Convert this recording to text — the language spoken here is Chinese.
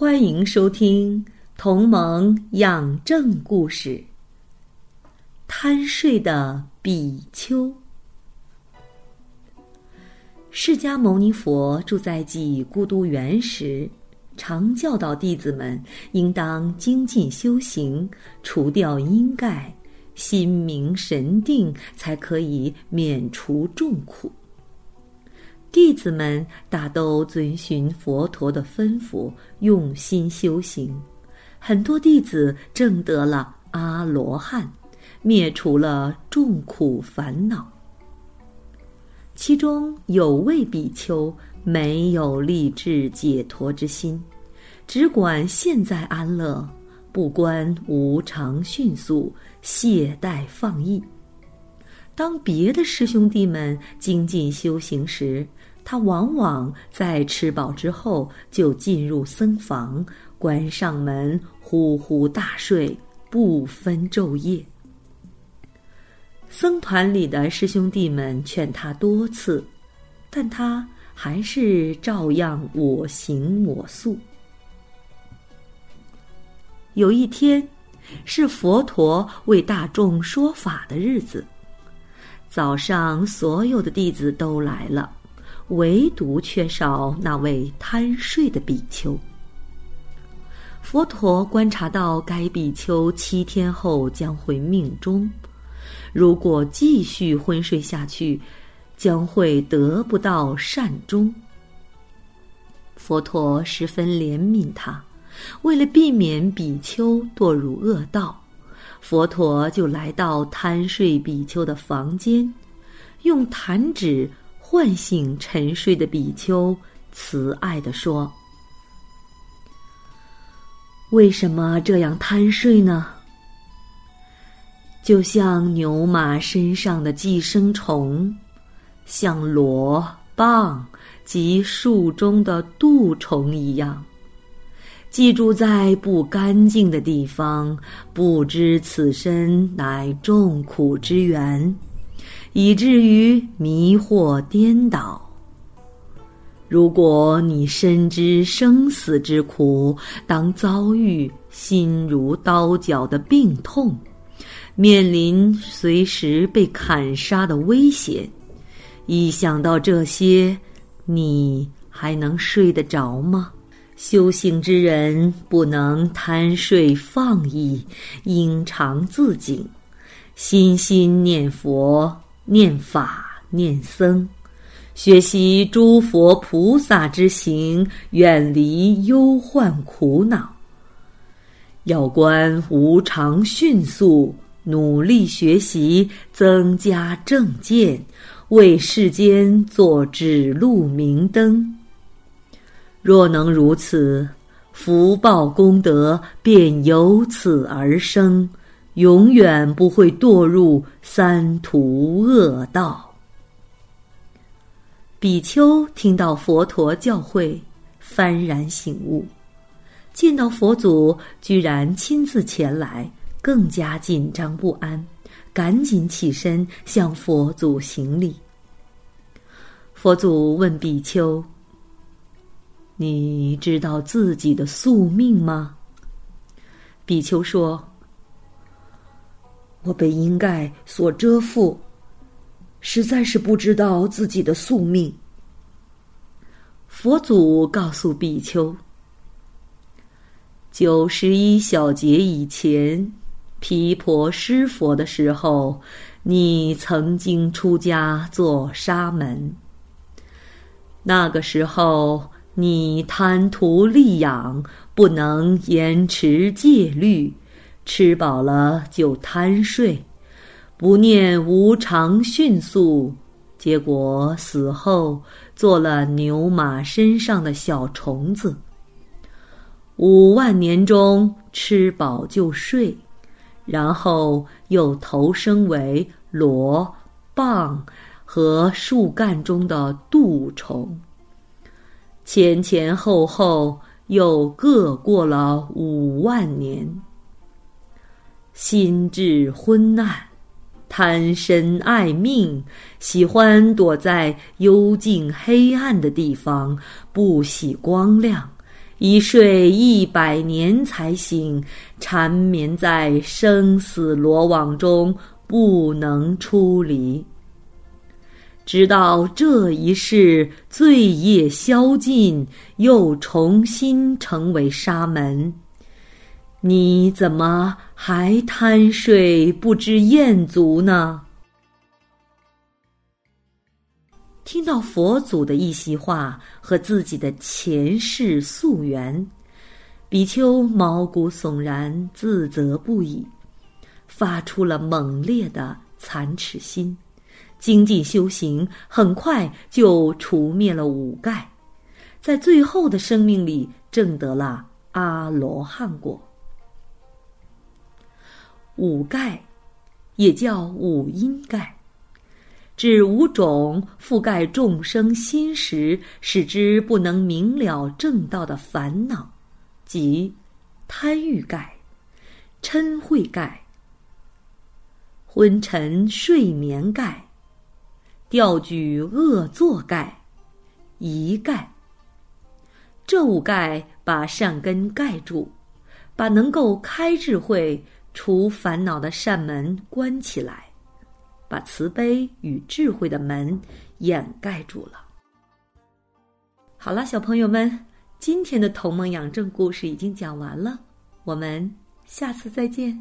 欢迎收听《同盟养正故事》。贪睡的比丘。释迦牟尼佛住在即孤独园时，常教导弟子们应当精进修行，除掉阴盖，心明神定，才可以免除众苦。弟子们大都遵循佛陀的吩咐，用心修行。很多弟子证得了阿罗汉，灭除了众苦烦恼。其中有位比丘没有立志解脱之心，只管现在安乐，不观无常迅速，懈怠放逸。当别的师兄弟们精进修行时，他往往在吃饱之后就进入僧房，关上门，呼呼大睡，不分昼夜。僧团里的师兄弟们劝他多次，但他还是照样我行我素。有一天，是佛陀为大众说法的日子，早上所有的弟子都来了。唯独缺少那位贪睡的比丘。佛陀观察到该比丘七天后将会命终，如果继续昏睡下去，将会得不到善终。佛陀十分怜悯他，为了避免比丘堕入恶道，佛陀就来到贪睡比丘的房间，用弹指。唤醒沉睡的比丘，慈爱地说：“为什么这样贪睡呢？就像牛马身上的寄生虫，像螺蚌及树中的蠹虫一样，寄住在不干净的地方，不知此身乃众苦之源。”以至于迷惑颠倒。如果你深知生死之苦，当遭遇心如刀绞的病痛，面临随时被砍杀的危险，一想到这些，你还能睡得着吗？修行之人不能贪睡放逸，应常自警，心心念佛。念法念僧，学习诸佛菩萨之行，远离忧患苦恼。要观无常迅速，努力学习，增加正见，为世间做指路明灯。若能如此，福报功德便由此而生。永远不会堕入三途恶道。比丘听到佛陀教诲，幡然醒悟，见到佛祖居然亲自前来，更加紧张不安，赶紧起身向佛祖行礼。佛祖问比丘：“你知道自己的宿命吗？”比丘说。我被阴盖所遮覆，实在是不知道自己的宿命。佛祖告诉比丘：九十一小节以前，毗婆施佛的时候，你曾经出家做沙门。那个时候，你贪图利养，不能严持戒律。吃饱了就贪睡，不念无常迅速，结果死后做了牛马身上的小虫子。五万年中吃饱就睡，然后又投生为螺、蚌和树干中的蠹虫。前前后后又各过了五万年，心智昏暗，贪身爱命，喜欢躲在幽静黑暗的地方，不喜光亮，一睡一百年才醒，缠绵在生死罗网中，不能出离。直到这一世罪业消尽，又重新成为沙门。你怎么还贪睡不知厌足呢？听到佛祖的一席话和自己的前世溯源，比丘毛骨悚然，自责不已，发出了猛烈的残耻心。精进修行，很快就除灭了五盖，在最后的生命里证得了阿罗汉果。五盖，也叫五阴盖，指五种覆盖众生心时，使之不能明了正道的烦恼，即贪欲盖、嗔恚盖、昏沉睡眠盖。调举恶作盖，疑盖。这五盖把善根盖住，把能够开智慧、除烦恼的扇门关起来，把慈悲与智慧的门掩盖住了。好了，小朋友们，今天的同盟养正故事已经讲完了，我们下次再见。